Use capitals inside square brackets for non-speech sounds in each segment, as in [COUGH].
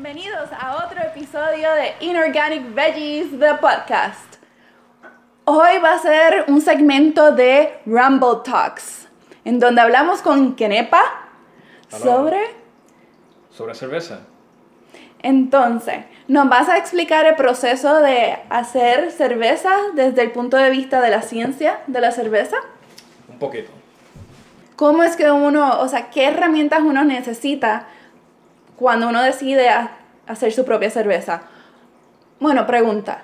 Bienvenidos a otro episodio de Inorganic Veggies, the podcast. Hoy va a ser un segmento de Rumble Talks, en donde hablamos con Kenepa sobre... Sobre cerveza. Entonces, nos vas a explicar el proceso de hacer cerveza desde el punto de vista de la ciencia de la cerveza. Un poquito. ¿Cómo es que uno, o sea, qué herramientas uno necesita cuando uno decide hacer su propia cerveza? Bueno, pregunta.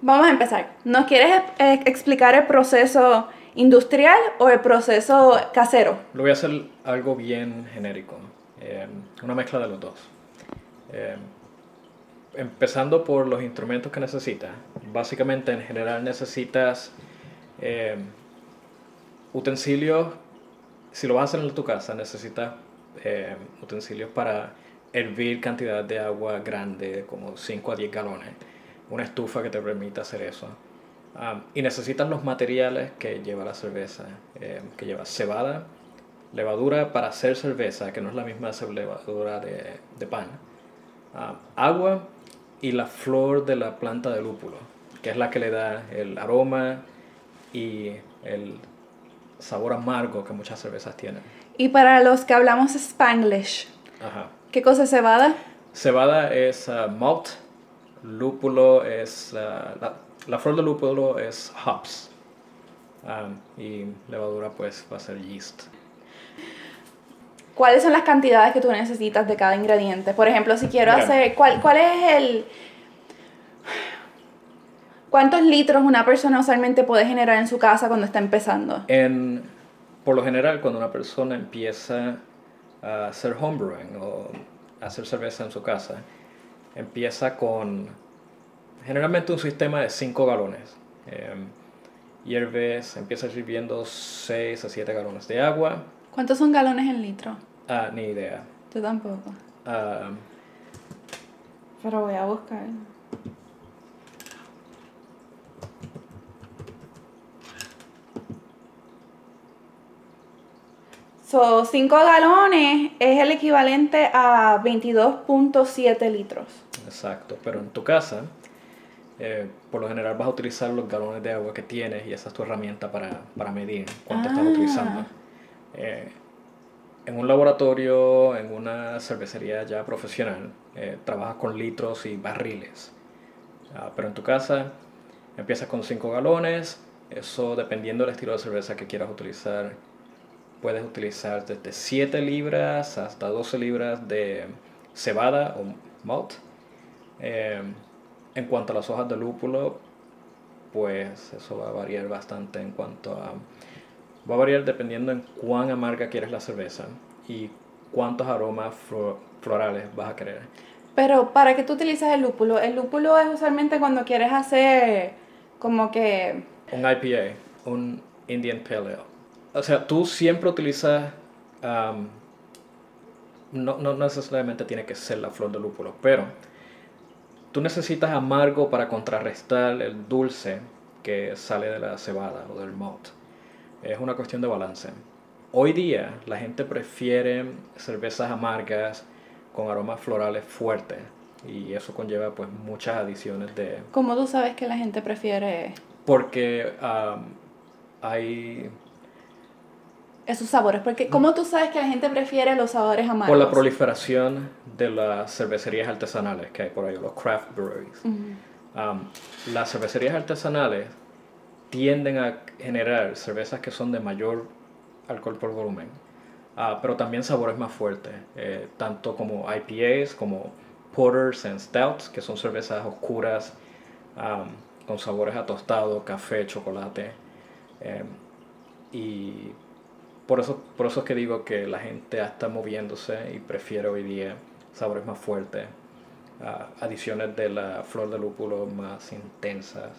Vamos a empezar. ¿Nos quieres explicar el proceso industrial o el proceso casero? Lo voy a hacer algo bien genérico. eh, una mezcla de los dos. Eh, empezando por los instrumentos que necesitas. Básicamente, en general, necesitas eh, utensilios. Si lo vas a hacer en tu casa, necesitas utensilios para hervir cantidad de agua grande, como 5 a 10 galones. Una estufa que te permita hacer eso. Ah, y necesitas los materiales que lleva la cerveza, eh, que lleva cebada, levadura para hacer cerveza, que no es la misma levadura de, de pan, ah, agua y la flor de la planta de lúpulo, que es la que le da el aroma y el sabor amargo que muchas cervezas tienen. Y para los que hablamos Spanglish, Ajá. ¿Qué cosa es cebada? Cebada es ah, malt, lúpulo es ah, la, la flor de lúpulo es hops Ah, y levadura pues va a ser yeast. ¿Cuáles son las cantidades que tú necesitas de cada ingrediente? Por ejemplo, si quiero Mira. hacer, ¿cuál, ¿cuál es el... ¿Cuántos litros una persona usualmente puede generar en su casa cuando está empezando? En, por lo general, cuando una persona empieza a hacer homebrewing o hacer cerveza en su casa, empieza con generalmente un sistema de 5 galones. Eh, hierves, empieza hirviendo 6 a 7 galones de agua. ¿Cuántos son galones en litro? Ah, ni idea. Yo tampoco. Ah, Pero voy a buscar. So, 5 galones es el equivalente a 22.7 litros. Exacto, pero en tu casa, eh, por lo general vas a utilizar los galones de agua que tienes y esa es tu herramienta para, para medir cuánto estás Ah. utilizando. Eh, en un laboratorio, en una cervecería ya profesional, eh, trabajas con litros y barriles. Ah, pero en tu casa empiezas con 5 galones, eso dependiendo del estilo de cerveza que quieras utilizar, puedes utilizar desde 7 libras hasta 12 libras de cebada o malt. Eh, en cuanto a las hojas de lúpulo, pues eso va a variar bastante en cuanto a... Va a variar dependiendo en cuán amarga quieres la cerveza y cuántos aromas flo- florales vas a querer. Pero, ¿para qué tú utilizas el lúpulo? El lúpulo es usualmente cuando quieres hacer como que... Un IPA, un Indian Pale Ale. O sea, tú siempre utilizas... am, no, no necesariamente tiene que ser la flor de lúpulo, pero tú necesitas amargo para contrarrestar el dulce que sale de la cebada o del malt. Es una cuestión de balance. Hoy día la gente prefiere cervezas amargas con aromas florales fuertes y eso conlleva pues muchas adiciones de ¿Cómo tú sabes que la gente prefiere porque am, hay esos sabores? Porque, ¿cómo tú sabes que la gente prefiere los sabores amargos? por la proliferación de las cervecerías artesanales que hay por ahí, los craft breweries. Am, las cervecerías artesanales tienden a generar cervezas que son de mayor alcohol por volumen, ah, pero también sabores más fuertes, eh, tanto como IPAs, como porters and stouts, que son cervezas oscuras am, con sabores a tostado, café, chocolate. em, y por eso, por eso es que digo que la gente está moviéndose y prefiere hoy día sabores más fuertes, ah, adiciones de la flor de lúpulo más intensas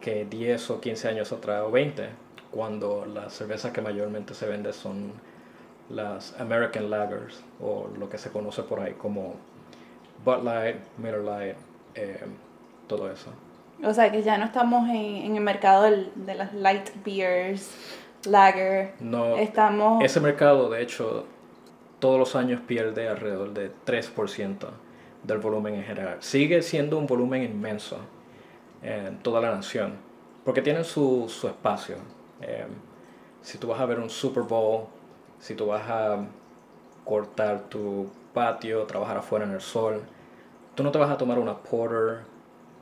que 10 o 15 años atrás o 20, cuando las cervezas que mayormente se venden son las American Lagers o lo que se conoce por ahí como Bud Light, Miller Light, eh, todo eso. O sea, que ya no estamos en, en el mercado de las light beers, lager. No, Estamos... ese mercado de hecho todos los años pierde alrededor de 3% del volumen en general. Sigue siendo un volumen inmenso en toda la nación, porque tienen su, su espacio. Eh, si tú vas a ver un Super Bowl, si tú vas a cortar tu patio, trabajar afuera en el sol, tú no te vas a tomar una porter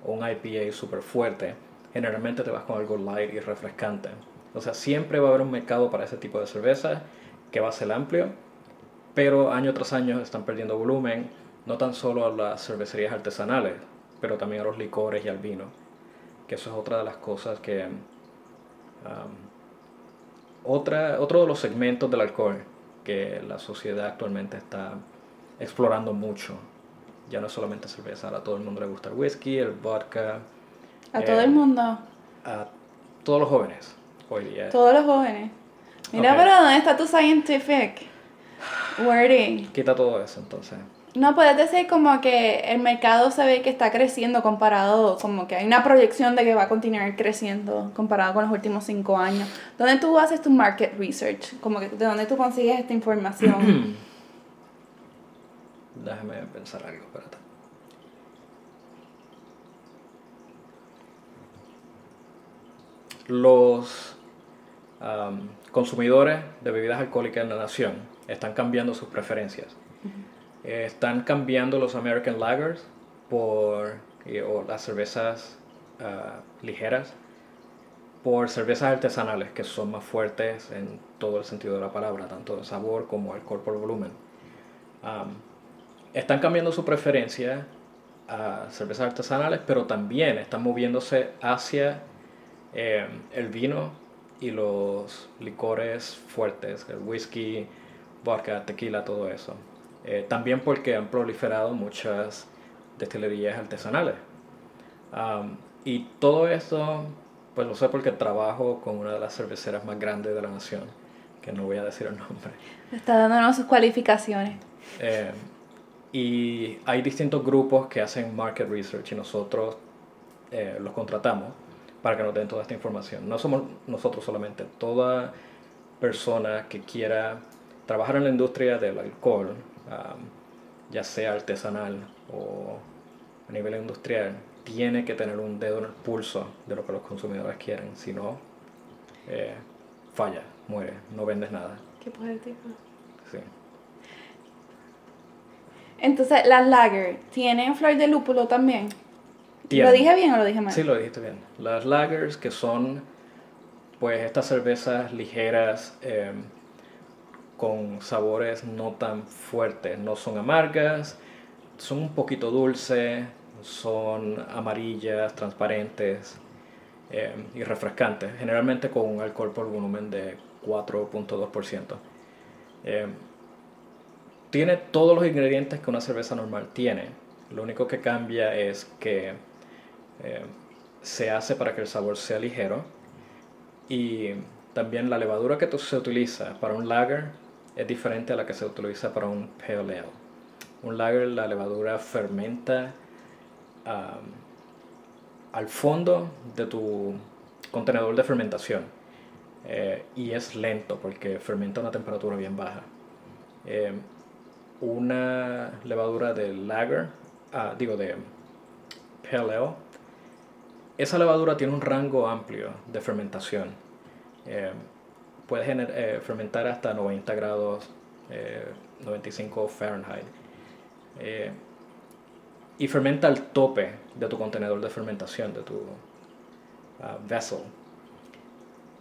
o un IPA súper fuerte. Generalmente te vas con algo light y refrescante. O sea, siempre va a haber un mercado para ese tipo de cerveza que va a ser amplio, pero año tras año están perdiendo volumen, no tan solo a las cervecerías artesanales, pero también a los licores y al vino, que eso es otra de las cosas que... Um, otra, otro de los segmentos del alcohol que la sociedad actualmente está explorando mucho. Ya no es solamente cerveza, a todo el mundo le gusta el whisky, el vodka. A todo el eh, mundo. A todos los jóvenes Todos los jóvenes. Mira, pero ¿dónde está tu scientific wording? Quita todo eso entonces. No, puedes decir como que el mercado se ve que está creciendo comparado, como que hay una proyección de que va a continuar creciendo comparado con los últimos cinco años. ¿Dónde tú haces tu market research? Como que de dónde tú consigues esta información. [CLEARS THROAT] Déjame pensar algo, espérate. Los consumidores de bebidas alcohólicas en la nación están cambiando sus preferencias. Eh, están cambiando los American Lagers por o las cervezas ah, ligeras por cervezas artesanales que son más fuertes en todo el sentido de la palabra, tanto de sabor como alcohol por volumen. están cambiando su preferencia a cervezas artesanales, pero también están moviéndose hacia eh, el vino y los licores fuertes, el whisky, vodka, tequila, todo eso. Eh, también porque han proliferado muchas destilerías artesanales. y todo esto, pues lo sé porque trabajo con una de las cerveceras más grandes de la nación, que no voy a decir el nombre. Está dándonos sus cualificaciones. Eh, y hay distintos grupos que hacen market research y nosotros eh, los contratamos para que nos den toda esta información. No somos nosotros solamente, toda persona que quiera trabajar en la industria del alcohol ya sea artesanal o a nivel industrial, tiene que tener un dedo en el pulso de lo que los consumidores quieren, si no, eh, falla, muere, no vendes nada. Qué poético. Sí. Entonces, las lager, ¿tienen flor de lúpulo también? ¿Lo dije bien o lo dije mal? Sí, lo dijiste bien. Las lagers, que son, pues, estas cervezas ligeras, eh, con sabores no tan fuertes, no son amargas, son un poquito dulces, son amarillas, transparentes eh, y refrescantes, generalmente con un alcohol por volumen de 4.2%. Eh, tiene todos los ingredientes que una cerveza normal tiene, lo único que cambia es que eh, se hace para que el sabor sea ligero y también la levadura que se utiliza para un lager es diferente a la que se utiliza para un pale ale. Un lager, la levadura fermenta al fondo de tu contenedor de fermentación eh, y es lento porque fermenta a una temperatura bien baja. Eh, una levadura de lager, ah, digo de pale ale, esa levadura tiene un rango amplio de fermentación. Eh, puede eh, fermentar hasta 90 grados, 95 eh, Fahrenheit. Eh, y fermenta al tope de tu contenedor de fermentación, de tu uh, vessel.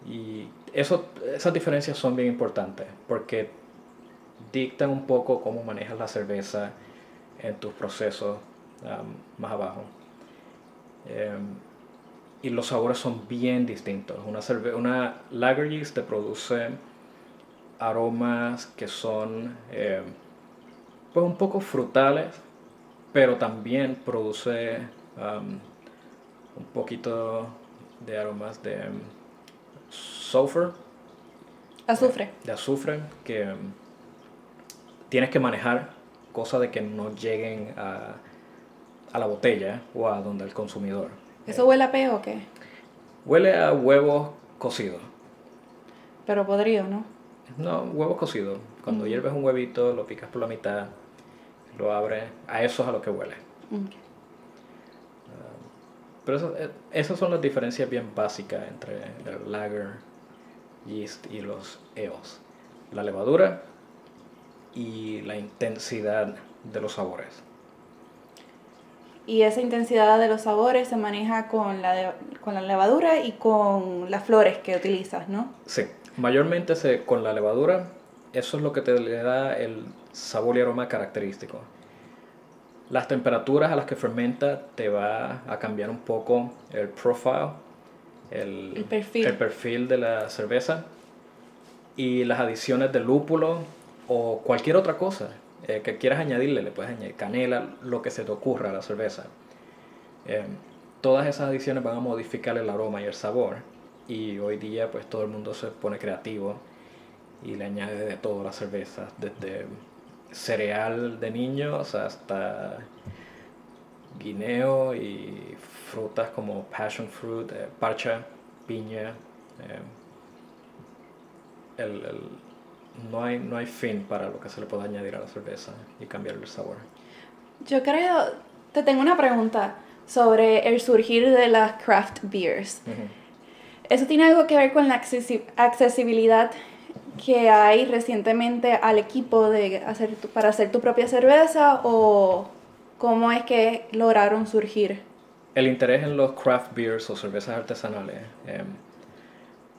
Y eso, esas diferencias son bien importantes porque dictan un poco cómo manejas la cerveza en tus procesos um, más abajo. Em, y los sabores son bien distintos. Una, una lager yeast te produce aromas que son eh, pues un poco frutales, pero también produce um, un poquito de aromas de um, sulfur. Azufre. De, azufre que um, tienes que manejar, cosa de que no lleguen a, a la botella o a donde el consumidor. ¿Eso huele a peo o qué? Huele a huevos cocidos. Pero podrido, ¿no? No, huevos cocidos. Cuando hierves un huevito, lo picas por la mitad, lo abre, a eso es a lo que huele. Ok. Pero eso- eh, esas son las diferencias bien básicas entre el lager, yeast y los ales. La levadura y la intensidad de los sabores. Y esa intensidad de los sabores se maneja con la, de- con la levadura y con las flores que utilizas, ¿no? Sí, mayormente se, con la levadura, eso es lo que te le da el sabor y aroma característico. Las temperaturas a las que fermenta te va a cambiar un poco el profile, el, El perfil. el perfil de la cerveza y las adiciones de lúpulo o cualquier otra cosa eh, que quieras añadirle, le puedes añadir canela, lo que se te ocurra a la cerveza. Eh, todas esas adiciones van a modificar el aroma y el sabor. Y hoy día pues todo el mundo se pone creativo y le añade de todo las cervezas, desde cereal de niños hasta guineo y frutas como passion fruit, eh, parcha, piña. el- no, hay, no hay fin para lo que se le pueda añadir a la cerveza y cambiar el sabor. Yo creo, te tengo una pregunta sobre el surgir de las craft beers. Ujú. ¿Eso tiene algo que ver con la accesi- accesibilidad que hay recientemente al equipo de hacer tu- para hacer tu propia cerveza o cómo es que lograron surgir? El interés en los craft beers o cervezas artesanales eh,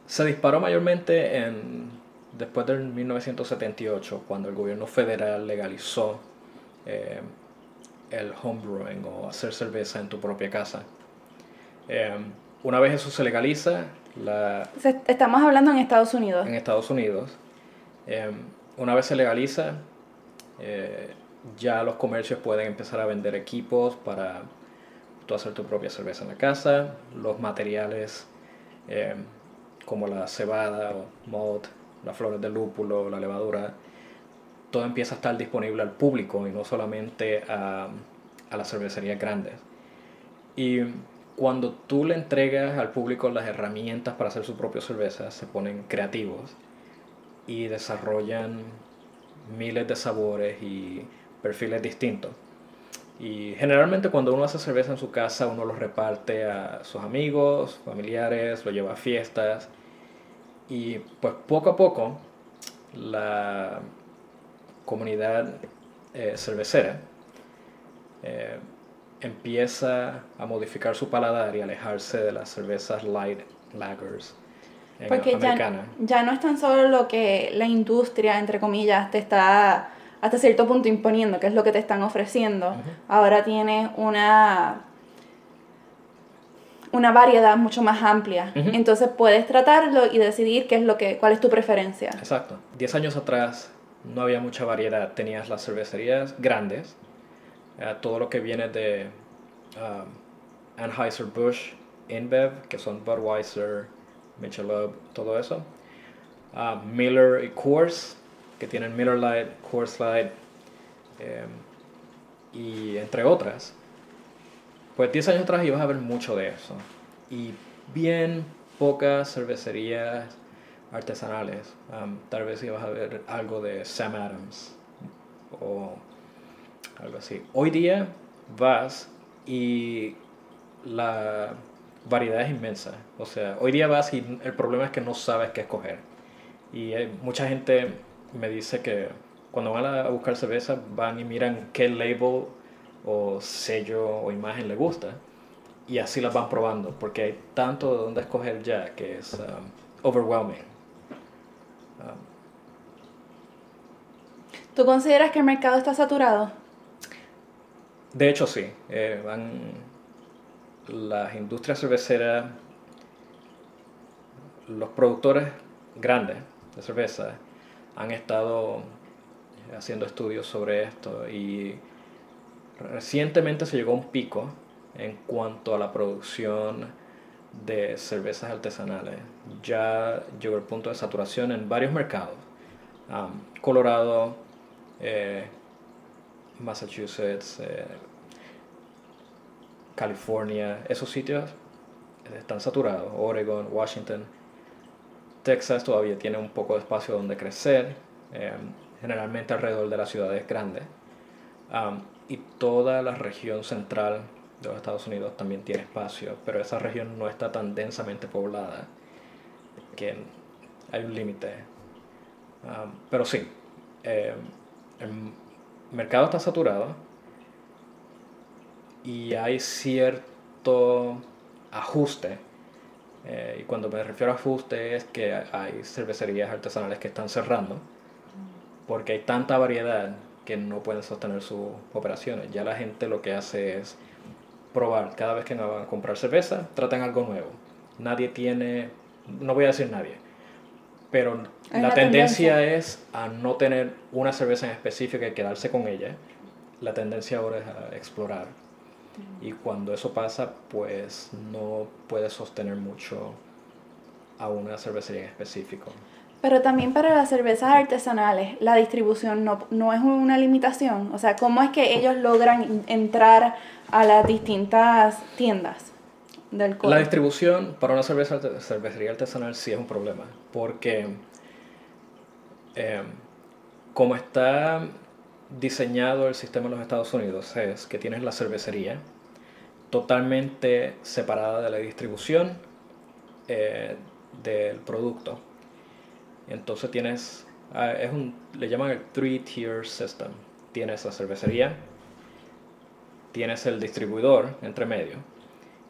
se disparó mayormente en, después del 1978, cuando el gobierno federal legalizó eh, el homebrewing o hacer cerveza en tu propia casa. Eh, una vez eso se legaliza, la, Estamos hablando en Estados Unidos. en Estados Unidos. Eh, una vez se legaliza, eh, ya los comercios pueden empezar a vender equipos para tú hacer tu propia cerveza en la casa, los materiales eh, como la cebada o malt, las flores de lúpulo, la levadura, todo empieza a estar disponible al público y no solamente a, a las cervecerías grandes. Y cuando tú le entregas al público las herramientas para hacer su propia cerveza, se ponen creativos y desarrollan miles de sabores y perfiles distintos. Y generalmente cuando uno hace cerveza en su casa, uno lo reparte a sus amigos, familiares, lo lleva a fiestas. Y pues poco a poco la comunidad eh, cervecera eh, empieza a modificar su paladar y alejarse de las cervezas light lagers en Porque ya, ya no es tan solo lo que la industria, entre comillas, te está hasta cierto punto imponiendo, que es lo que te están ofreciendo. Ahora tienes una, una variedad mucho más amplia. Entonces puedes tratarlo y decidir qué es lo que, cuál es tu preferencia. Exacto. Diez años atrás no había mucha variedad. Tenías las cervecerías grandes, eh, todo lo que viene de um, Anheuser-Busch, InBev, que son Budweiser, Michelob, todo eso. Ah, Miller y Coors, que tienen Miller Lite, Coors Light, em, y entre otras. Pues 10 años atrás ibas a ver mucho de eso. Y bien pocas cervecerías artesanales. Am, tal vez ibas a ver algo de Sam Adams o algo así. Hoy día vas y la variedad es inmensa. O sea, hoy día vas y el problema es que no sabes qué escoger. Y mucha gente me dice que cuando van a buscar cerveza van y miran qué label o sello o imagen le gusta y así las van probando porque hay tanto de dónde escoger ya que es um, overwhelming. Um, ¿Tú consideras que el mercado está saturado? de hecho sí, eh, van las industrias cerveceras, los productores grandes de cerveza han estado haciendo estudios sobre esto y recientemente se llegó a un pico en cuanto a la producción de cervezas artesanales. Ya llegó el punto de saturación en varios mercados. Colorado, eh, Massachusetts, eh, California, esos sitios están saturados. Oregon, Washington. Texas todavía tiene un poco de espacio donde crecer, eh, generalmente alrededor de las ciudades grandes. Um, y toda la región central de los Estados Unidos también tiene espacio, pero esa región no está tan densamente poblada que hay un límite. Um, pero sí, eh, el mercado está saturado y hay cierto ajuste. Eh, y cuando me refiero a ajuste es que hay cervecerías artesanales que están cerrando porque hay tanta variedad que no pueden sostener sus operaciones. Ya la gente lo que hace es probar. Cada vez que van a comprar cerveza, tratan algo nuevo. Nadie tiene, no voy a decir nadie, pero la, tendencia, es a no tener una cerveza en específico y quedarse con ella. La tendencia ahora es a explorar. Y cuando eso pasa, pues no puedes sostener mucho a una cervecería en específico. Pero también para las cervezas artesanales, la distribución no, no es una limitación. O sea, ¿cómo es que ellos logran entrar a las distintas tiendas del La distribución para una cerveza, cervecería artesanal sí es un problema, porque em, como está diseñado el sistema en los Estados Unidos, es que tienes la cervecería totalmente separada de la distribución eh, del producto entonces tienes, ah, es un, le llaman el three-tier system. Tienes la cervecería, tienes el distribuidor entre medio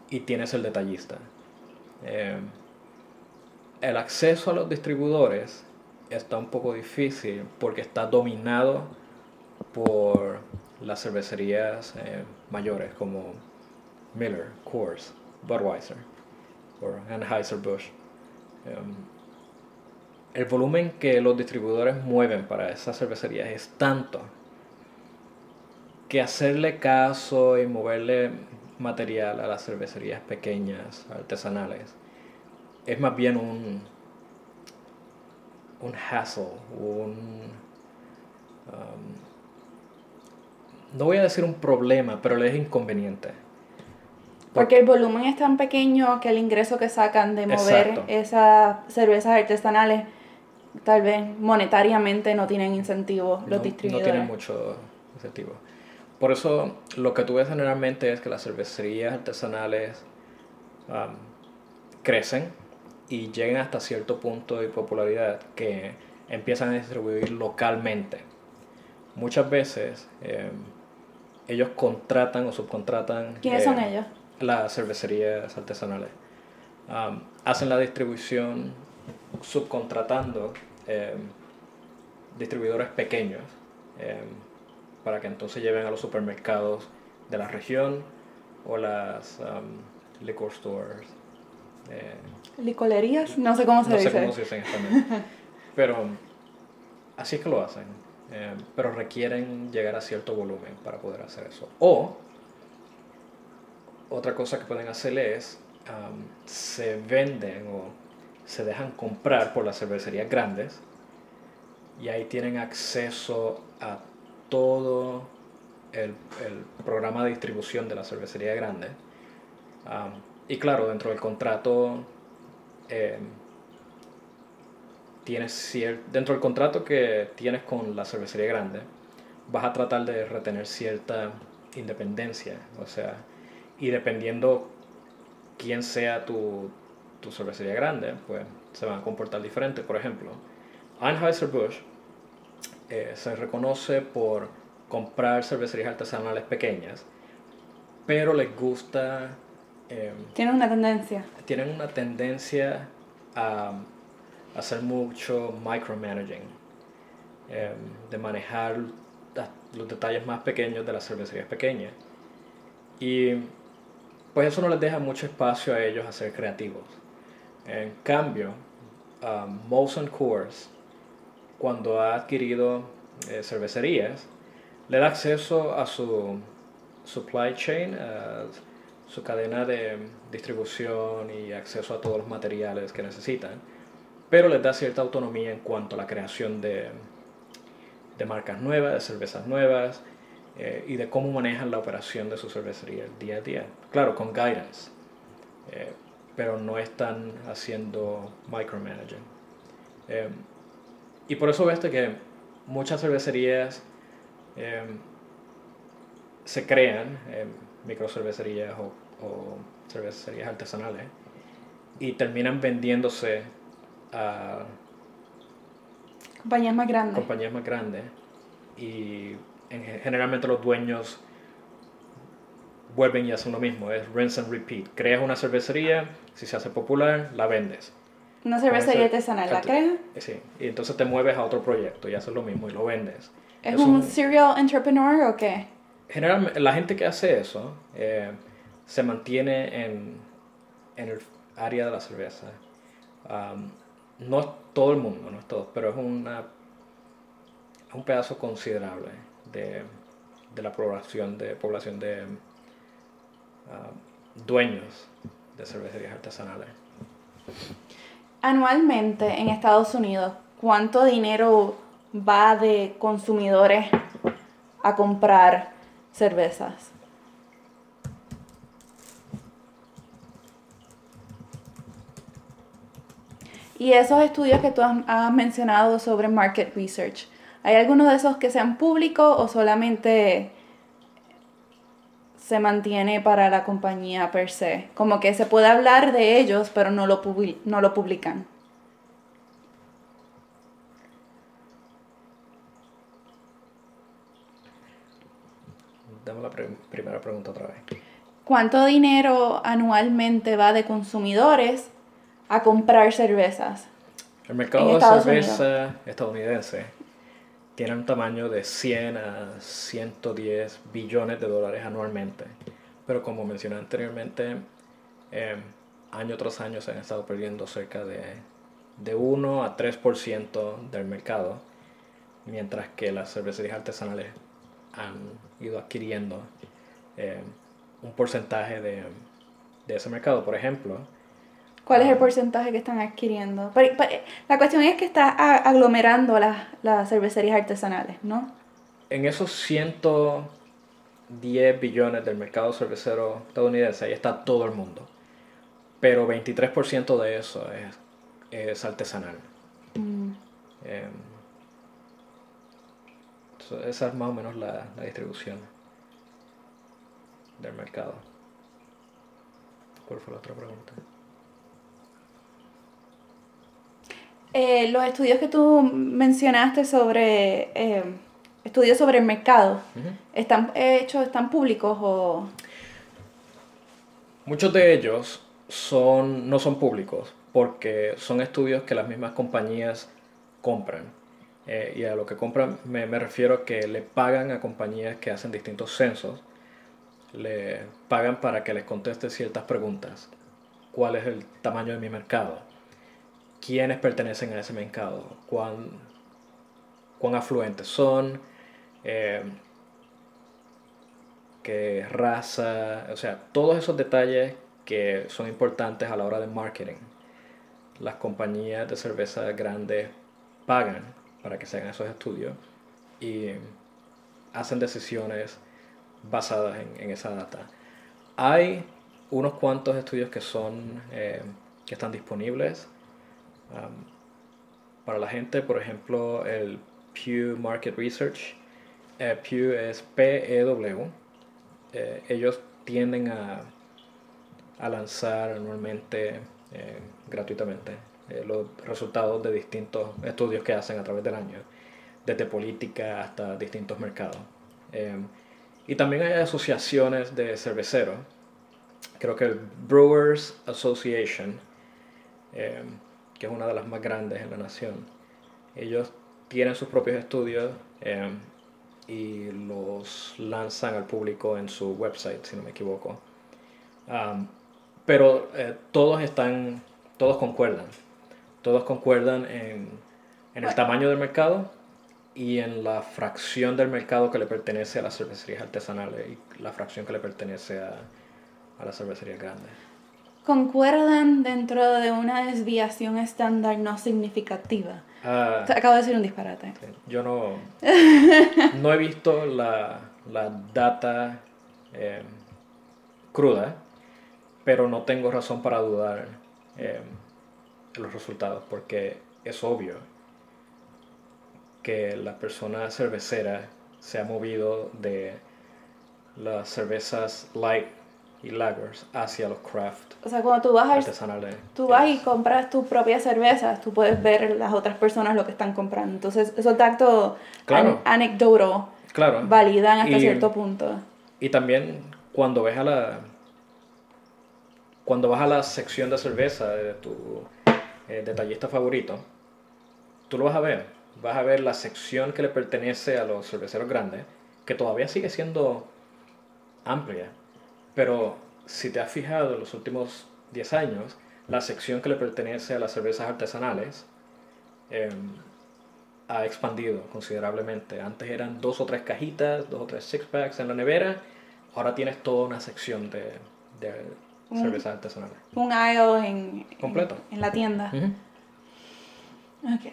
y tienes el detallista. Eh, el acceso a los distribuidores está un poco difícil porque está dominado por las cervecerías eh, mayores como Miller, Coors, Budweiser o Anheuser-Busch. Em, el volumen que los distribuidores mueven para esas cervecerías es tanto que hacerle caso y moverle material a las cervecerías pequeñas, artesanales, es más bien un, un hassle, un... Um, no voy a decir un problema, pero le es inconveniente. Porque el volumen es tan pequeño que el ingreso que sacan de mover esas cervezas artesanales tal vez monetariamente no tienen incentivo los distribuidores. No tienen mucho incentivo. Por eso lo que tú ves generalmente es que las cervecerías artesanales crecen y llegan hasta cierto punto de popularidad que empiezan a distribuir localmente. Muchas veces em, ellos contratan o subcontratan. ¿Quiénes son ellos? Las cervecerías artesanales. hacen la distribución subcontratando em, distribuidores pequeños em, para que entonces lleven a los supermercados de la región o las um, liquor stores. Eh, ¿Licolerías? No sé cómo se dice. No sé cómo se dice en español. [LAUGHS] pero así es que lo hacen. Pero requieren llegar a cierto volumen para poder hacer eso. O otra cosa que pueden hacer es se venden o se dejan comprar por las cervecerías grandes y ahí tienen acceso a todo el, programa de distribución de la cervecería grande. y claro, dentro del contrato, eh, tienes dentro del contrato que tienes con la cervecería grande, vas a tratar de retener cierta independencia, o sea, y dependiendo quién sea tu, tu cervecería grande, pues se van a comportar diferente. Por ejemplo, Anheuser-Busch eh, se reconoce por comprar cervecerías artesanales pequeñas, pero les gusta... Eh, tienen una tendencia. Tienen una tendencia a, hacer mucho micromanaging, em, de manejar los detalles más pequeños de las cervecerías pequeñas. Y pues eso no les deja mucho espacio a ellos a ser creativos. En cambio, um, Molson Coors, cuando ha adquirido eh, cervecerías, le da acceso a su supply chain, a su cadena de distribución y acceso a todos los materiales que necesitan, pero les da cierta autonomía en cuanto a la creación de, de marcas nuevas, de cervezas nuevas eh, y de cómo manejan la operación de su cervecería el día a día. Claro, con guidance. Eh, pero no están haciendo micromanaging. Eh, y por eso ves que muchas cervecerías eh, se crean eh, microcervecerías o, o cervecerías artesanales y terminan vendiéndose a Compañías más grandes. compañías más grandes y en- generalmente los dueños vuelven y hacen lo mismo, es rinse and repeat. Creas una cervecería, si se hace popular, la vendes. Una cervecería artesanal, ¿la? Eh, Sí, y entonces te mueves a otro proyecto y haces lo mismo y lo vendes. ¿Es Es un un- serial entrepreneur o qué? Generalmente, la gente que hace eso eh, se mantiene en, en el área de la cerveza. Am, no es todo el mundo, no es todo, pero es una, un pedazo considerable de, de la población de, población de ah, dueños de cervecerías artesanales. Anualmente en Estados Unidos, ¿cuánto dinero va de consumidores a comprar cervezas? Y esos estudios que tú has, mencionado sobre market research, ¿hay alguno de esos que sean públicos o solamente se mantiene para la compañía per se? Como que se puede hablar de ellos, pero no lo, publi- no lo publican. Dame la pre- primera pregunta otra vez. ¿Cuánto dinero anualmente va de consumidores a comprar cervezas? El mercado de cerveza estadounidense tiene un tamaño de 100 a 110 billones de dólares anualmente. Pero como mencioné anteriormente, eh, año tras año se han estado perdiendo cerca de, de 1 a 3% del mercado, mientras que las cervecerías artesanales han ido adquiriendo eh, un porcentaje de, de ese mercado. Por ejemplo, ¿Cuál es el porcentaje que están adquiriendo? Pero- pero, la cuestión es que está aglomerando las, las cervecerías artesanales, ¿no? En esos 110 billones del mercado cervecero estadounidense, ahí está todo el mundo. Pero 23% de eso es, es artesanal. Mm. Eh, so- esa es más o menos la, la distribución del mercado. ¿Cuál fue la otra pregunta? Eh, los estudios que tú mencionaste sobre eh, estudios sobre el mercado. ¿están hechos, están públicos o...? Muchos de ellos son, no son públicos porque son estudios que las mismas compañías compran. Eh, y a lo que compran me, me refiero a que le pagan a compañías que hacen distintos censos, le pagan para que les conteste ciertas preguntas. ¿Cuál es el tamaño de mi mercado? ¿Quiénes pertenecen a ese mercado? ¿Cuán, cuán afluentes son? Eh, qué raza, o sea, todos esos detalles que son importantes a la hora de marketing. Las compañías de cerveza grandes pagan para que se hagan esos estudios y hacen decisiones basadas en, esa data. Hay unos cuantos estudios que son eh, que están disponibles um, para la gente, por ejemplo, el Pew Market Research. Eh, Pew es P-E-W. Eh, ellos tienden a, a lanzar anualmente eh, gratuitamente eh, los resultados de distintos estudios que hacen a través del año, desde política hasta distintos mercados. Eh, y también hay asociaciones de cerveceros. Creo que el Brewers Association, eh, que es una de las más grandes en la nación, ellos tienen sus propios estudios eh, y los lanzan al público en su website, si no me equivoco. Um, pero eh, todos están, todos concuerdan. Todos concuerdan en, en el tamaño del mercado y en la fracción del mercado que le pertenece a las cervecerías artesanales y la fracción que le pertenece a, a las cervecerías grandes. Concuerdan dentro de una desviación estándar no significativa. Ah, Acabo de decir un disparate. yo no, no he visto la, la data eh, cruda, pero no tengo razón para dudar eh, de los resultados, porque es obvio que la persona cervecera se ha movido de las cervezas light y lagers hacia los craft O sea, cuando tú vas al artesanales. Tú vas y compras tu propia cerveza, tú puedes ver las otras personas lo que están comprando. Entonces, esos datos Claro. an- anecdotos Claro. validan hasta Y- cierto punto. Y también cuando ves a la. Cuando vas a la sección de cerveza de tu eh, detallista favorito, tú lo vas a ver. Vas a ver la sección que le pertenece a los cerveceros grandes, que todavía sigue siendo amplia. Pero si te has fijado en los últimos 10 años, la sección que le pertenece a las cervezas artesanales em, ha expandido considerablemente. Antes eran dos o tres cajitas, dos o tres six packs en la nevera. Ahora tienes toda una sección de, de cervezas artesanales. Un aisle en, Completo. en la tienda. Ok.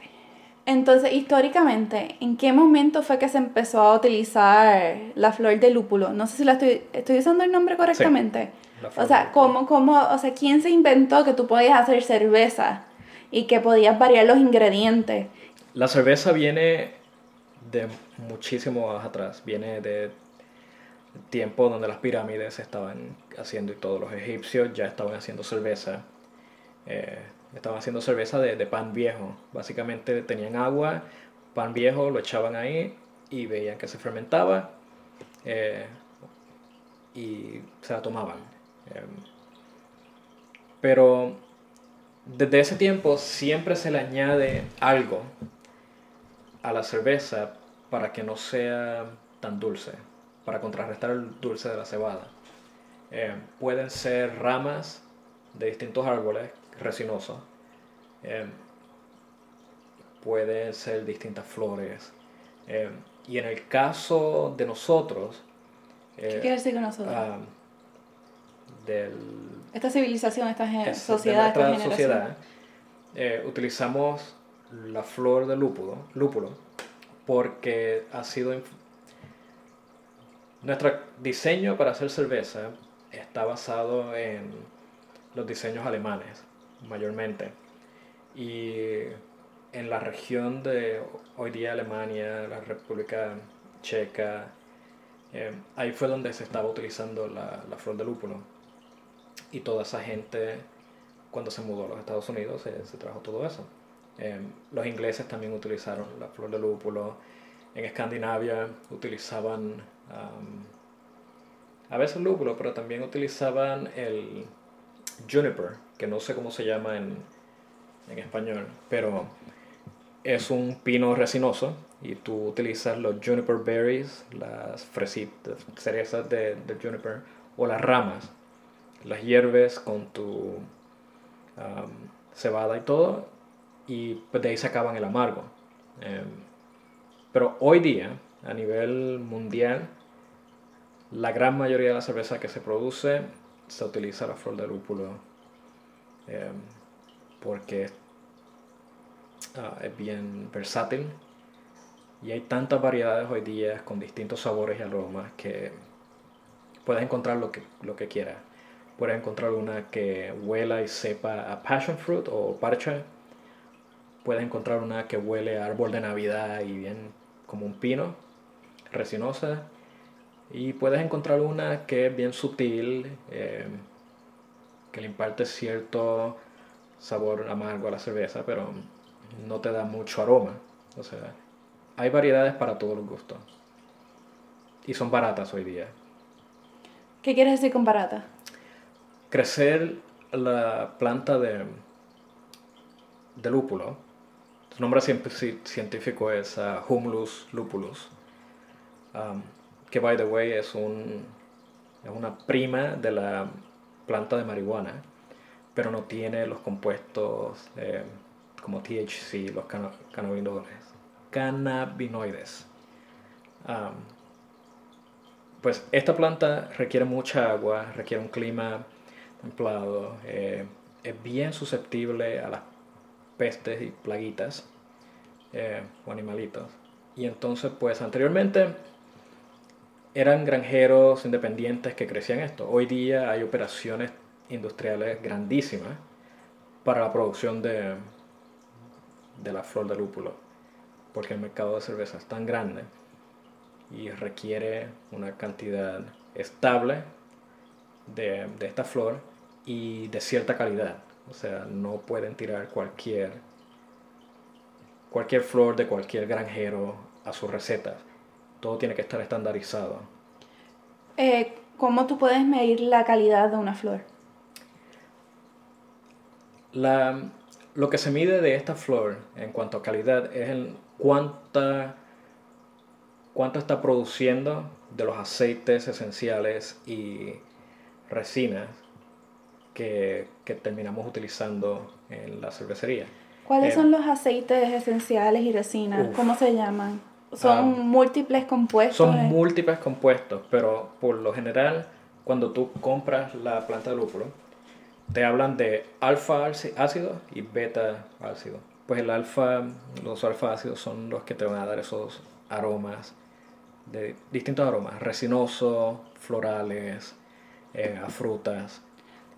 Entonces, históricamente, ¿en qué momento fue que se empezó a utilizar la flor de lúpulo? No sé si la estoy, estoy usando el nombre correctamente. Flor O sea, ¿cómo, cómo, o sea, ¿quién se inventó que tú podías hacer cerveza y que podías variar los ingredientes? La cerveza viene de muchísimo más atrás. Viene de tiempo donde las pirámides estaban haciendo y todos los egipcios ya estaban haciendo cerveza. Eh, estaban haciendo cerveza de, pan viejo. Básicamente tenían agua, pan viejo, lo echaban ahí y veían que se fermentaba eh, y se la tomaban. Em, pero desde ese tiempo siempre se le añade algo a la cerveza para que no sea tan dulce, para contrarrestar el dulce de la cebada. Eh, pueden ser ramas de distintos árboles resinosos, eh, pueden ser distintas flores. eh, y en el caso de nosotros, ¿Qué eh, quiere decir con nosotros? ah, del esta civilización, esta es- sociedad, esta sociedad, eh, utilizamos la flor de lúpulo, lúpulo porque ha sido... Nuestro diseño para hacer cerveza está basado en los diseños alemanes, mayormente. Y en la región de hoy día Alemania, la República Checa, eh, ahí fue donde se estaba utilizando la, flor de lúpulo. Y toda esa gente, cuando se mudó a los Estados Unidos, se, se trajo todo eso. Eh, los ingleses también utilizaron la flor de lúpulo. En Escandinavia utilizaban am, a veces lúpulo, pero también utilizaban el juniper, que no sé cómo se llama en, en español, pero es un pino resinoso y tú utilizas los juniper berries, las fresitas, cerezas de, juniper o las ramas, las hierves con tu am, cebada y todo y pues de ahí sacaban el amargo. Em, pero hoy día, a nivel mundial, la gran mayoría de la cerveza que se produce se utiliza la flor de lúpulo em, porque ah, es bien versátil y hay tantas variedades hoy día con distintos sabores y aromas que puedes encontrar lo que, lo que quieras. Puedes encontrar una que huela y sepa a passion fruit o parcha. Puedes encontrar una que huele a árbol de navidad y bien como un pino, resinosa. Y puedes encontrar una que es bien sutil, eh, que le imparte cierto sabor amargo a la cerveza, pero no te da mucho aroma. O sea, hay variedades para todos los gustos. Y son baratas hoy día. ¿Qué quieres decir con barata? Crecer la planta de, de lúpulo, su nombre cien- ci- científico es ah, Humulus lupulus, um, que by the way es, un, es una prima de la planta de marihuana, pero no tiene los compuestos eh, como THC, los cannabinoides. cannabinoides. Um, pues esta planta requiere mucha agua, requiere un clima templado, eh, es bien susceptible a las pestes y plaguitas eh, o animalitos. Y entonces, pues anteriormente eran granjeros independientes que crecían esto. Hoy día hay operaciones industriales grandísimas para la producción de, de la flor de lúpulo, porque el mercado de cerveza es tan grande y requiere una cantidad estable de, de esta flor y de cierta calidad. O sea, no pueden tirar cualquier, cualquier flor de cualquier granjero a sus recetas. Todo tiene que estar estandarizado. Eh, ¿Cómo tú puedes medir la calidad de una flor? La, lo que se mide de esta flor en cuanto a calidad es el cuánta, cuánto está produciendo de los aceites esenciales y resinas que, que terminamos utilizando en la cervecería. ¿Cuáles Eh, son los aceites esenciales y resinas? Uf. ¿Cómo se llaman? Son Ah, múltiples compuestos. Son eh. múltiples compuestos, pero por lo general, cuando tú compras la planta de lúpulo, te hablan de alfa áci- ácido y beta ácido. Pues el alfa, los alfa ácidos son los que te van a dar esos aromas, de distintos aromas, resinosos, florales, eh, a frutas.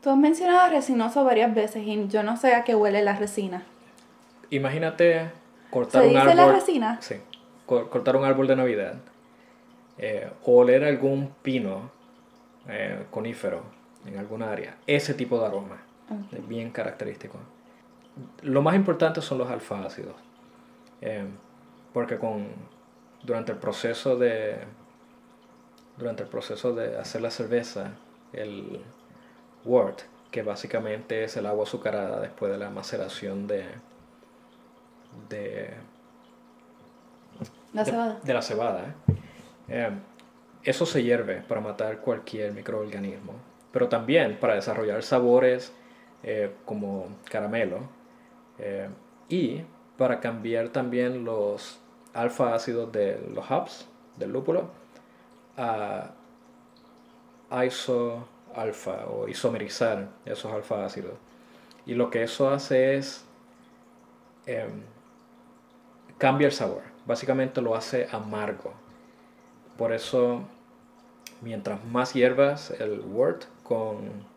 Tú has mencionado resinoso varias veces y yo no sé a qué huele la resina. Imagínate cortar ¿Se un dice árbol. la resina? Sí, cortar un árbol de Navidad. eh, o oler algún pino eh, conífero en alguna área. Ese tipo de aroma. Es bien característico. Lo más importante son los alfa-ácidos. eh, porque con, durante el proceso de durante el proceso de hacer la cerveza, el wort, que básicamente es el agua azucarada después de la maceración de, de La de- cebada. De, la cebada. ¿eh? Eh, eso se hierve para matar cualquier microorganismo, pero también para desarrollar sabores eh, como caramelo y para cambiar también los alfa ácidos de los hops, del lúpulo, a iso alfa o isomerizar esos alfa ácidos. Y lo que eso hace es em, cambia el sabor. Básicamente lo hace amargo. Por eso, mientras más hierbas el wort con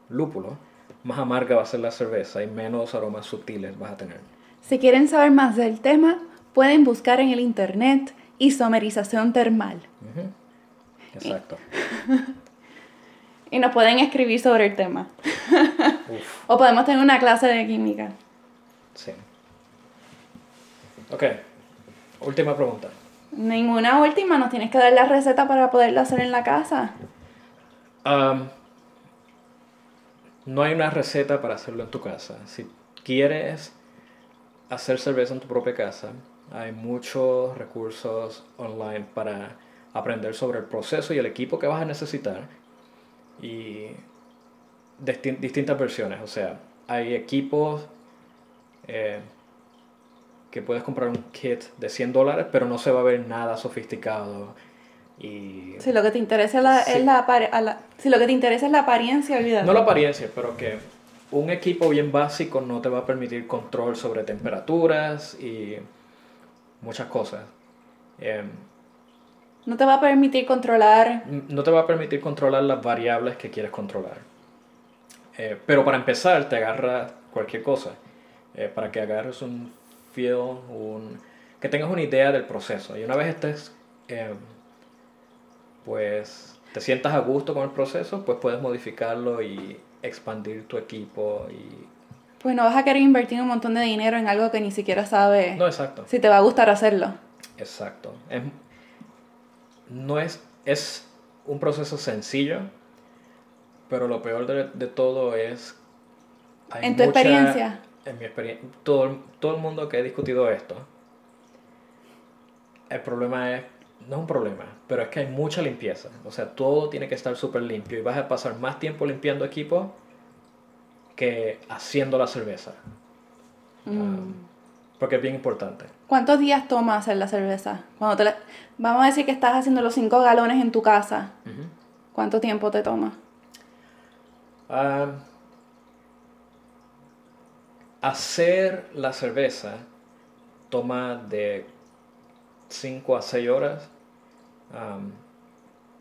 lúpulo, más amarga va a ser la cerveza y menos aromas sutiles vas a tener. Si quieren saber más del tema, pueden buscar en el internet isomerización termal. Exacto. [LAUGHS] Y nos pueden escribir sobre el tema. [LAUGHS] O podemos tener una clase de química. sí. Ok. Última pregunta. Ninguna última, nos tienes que dar la receta para poderla hacer en la casa. No hay una receta para hacerlo en tu casa. Si quieres hacer cerveza en tu propia casa, hay muchos recursos online para aprender sobre el proceso y el equipo que vas a necesitar y distin- distintas versiones. O sea, hay equipos eh, que puedes comprar un kit de 100 dólares, pero no se va a ver nada sofisticado. Y Si lo que te interesa es la, Sí. es la, a la- si lo que te interesa es la apariencia, olvídate. No la apariencia, pero que un equipo bien básico no te va a permitir control sobre temperaturas y muchas cosas. Em, No te va a permitir controlar. no te va a permitir controlar las variables que quieres controlar. Eh, pero para empezar, te agarra cualquier cosa. eh, para que agarres un feel, un, que tengas una idea del proceso. Y una vez estés, em, pues, te sientas a gusto con el proceso, pues puedes modificarlo y expandir tu equipo. Y... Pues no vas a querer invertir un montón de dinero en algo que ni siquiera sabes No, exacto. si te va a gustar hacerlo. Exacto. Es, no es, es un proceso sencillo, pero lo peor de, de todo es... hay En tu mucha- experiencia. En mi experiencia, todo, todo el mundo que ha discutido esto, el problema es, no es un problema, pero es que hay mucha limpieza. O sea, todo tiene que estar súper limpio y vas a pasar más tiempo limpiando equipo que haciendo la cerveza. Mm. Um, porque es bien importante. ¿Cuántos días toma hacer la cerveza? Cuando te la- Vamos a decir que estás haciendo los 5 galones en tu casa. ¿Cuánto tiempo te toma? Ah, hacer la cerveza toma de 5 a 6 horas,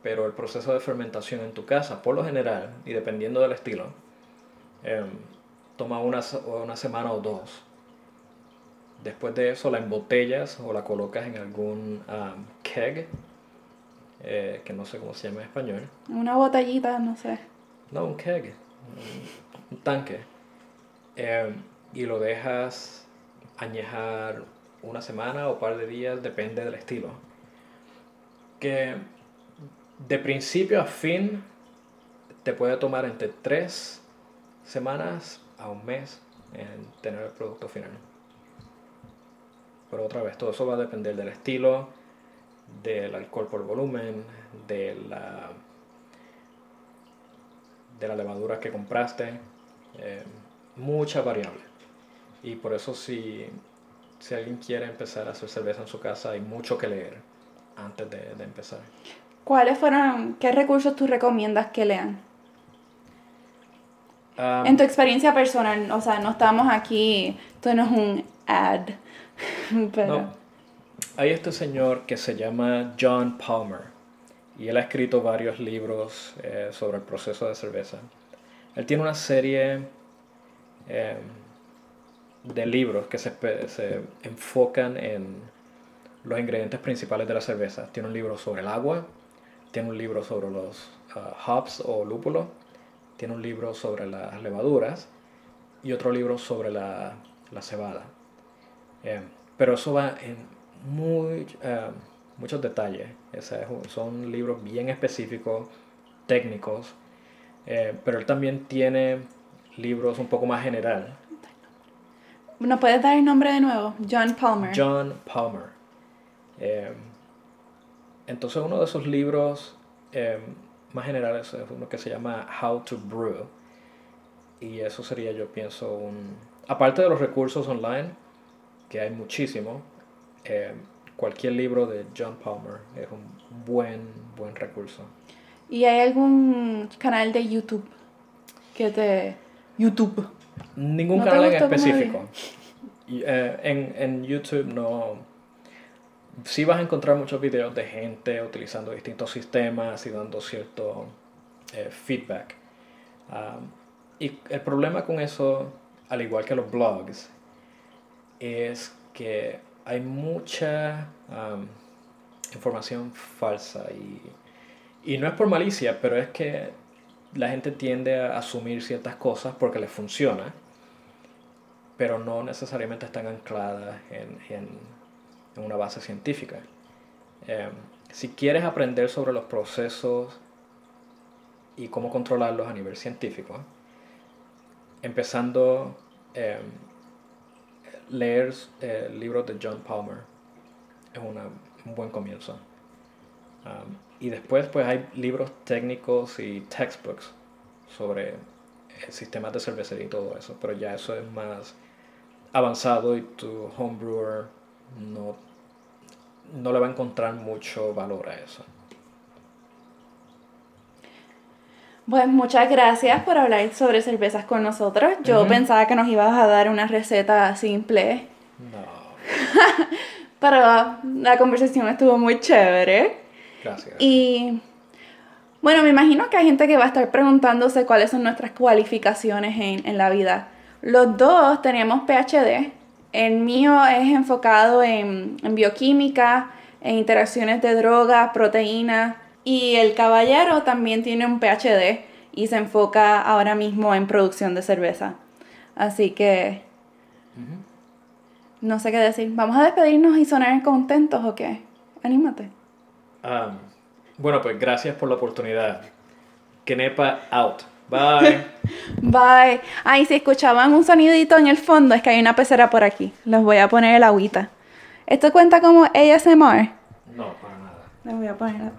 pero el proceso de fermentación en tu casa, por lo general, y dependiendo del estilo, em, toma una, una semana o dos. Después de eso la embotellas o la colocas en algún keg eh, que no sé cómo se llama en español. Una botellita, no sé. No, un keg, un, un tanque. Eh, y lo dejas añejar una semana o par de días, depende del estilo. Que de principio a fin te puede tomar entre tres semanas a un mes en tener el producto final. Pero otra vez, todo eso va a depender del estilo, del alcohol por volumen, de la, de la levadura que compraste, eh, muchas variables. Y por eso si, si alguien quiere empezar a hacer cerveza en su casa, hay mucho que leer antes de, de empezar. ¿Cuáles fueron, qué recursos tú recomiendas que lean? Um, En tu experiencia personal, o sea, no estamos aquí, esto no es un ad, [LAUGHS] pero... No. Hay este señor que se llama John Palmer y él ha escrito varios libros eh, sobre el proceso de cerveza. Él tiene una serie eh, de libros que se, se enfocan en los ingredientes principales de la cerveza. Tiene un libro sobre el agua, tiene un libro sobre los ah, hops o lúpulos, tiene un libro sobre las levaduras y otro libro sobre la, la cebada. Eh, pero eso va en muy, eh, muchos detalles. Son libros bien específicos, técnicos. eh, pero él también tiene libros un poco más general. ¿Nos puedes dar el nombre de nuevo? John Palmer. John Palmer. Eh, entonces uno de esos libros eh, más generales es uno que se llama How to Brew. Y eso sería, yo pienso, un... Aparte de los recursos online, que hay muchísimo, eh, cualquier libro de John Palmer es un buen, buen recurso. ¿Y hay algún canal de YouTube que te... YouTube. Ningún ¿No canal en específico. Eh, en, en YouTube no... Sí vas a encontrar muchos videos de gente utilizando distintos sistemas y dando cierto eh, feedback. Um, y el problema con eso, al igual que los blogs, es que hay mucha um, información falsa y, y no es por malicia, pero es que la gente tiende a asumir ciertas cosas porque les funciona, pero no necesariamente están ancladas en, una base científica. Eh, si quieres aprender sobre los procesos y cómo controlarlos a nivel científico, empezando eh, leer eh, libros de John Palmer es un buen comienzo. Y después pues hay libros técnicos y textbooks sobre eh, sistemas de cervecería y todo eso, pero ya eso es más avanzado y tu homebrewer no, no le va a encontrar mucho valor a eso. Pues muchas gracias por hablar sobre cervezas con nosotros. Yo pensaba que nos ibas a dar una receta simple, No, [LAUGHS] pero la conversación estuvo muy chévere. Gracias. Y bueno, me imagino que hay gente que va a estar preguntándose cuáles son nuestras cualificaciones en, en la vida. Los dos tenemos PhD. El mío es enfocado en, en bioquímica, en interacciones de drogas, proteínas. Y el caballero también tiene un PhD y se enfoca ahora mismo en producción de cerveza. Así que no sé qué decir. ¿Vamos a despedirnos y sonar contentos o qué? Anímate. Um, bueno, pues gracias por la oportunidad. Kenepa out. Bye. [LAUGHS] Bye. Ay, si escuchaban un sonidito en el fondo, es que hay una pecera por aquí. Les voy a poner el agüita. ¿Esto cuenta como ASMR? no, para nada. Les voy a poner la-